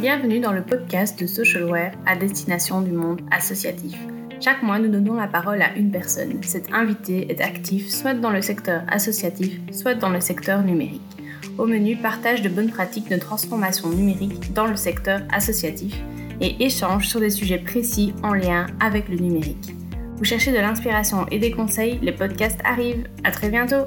Bienvenue dans le podcast de Socialware à destination du monde associatif. Chaque mois, nous donnons la parole à une personne. Cet invité est actif soit dans le secteur associatif, soit dans le secteur numérique. Au menu, partage de bonnes pratiques de transformation numérique dans le secteur associatif et échange sur des sujets précis en lien avec le numérique. Vous cherchez de l'inspiration et des conseils, les podcasts arrivent. À très bientôt!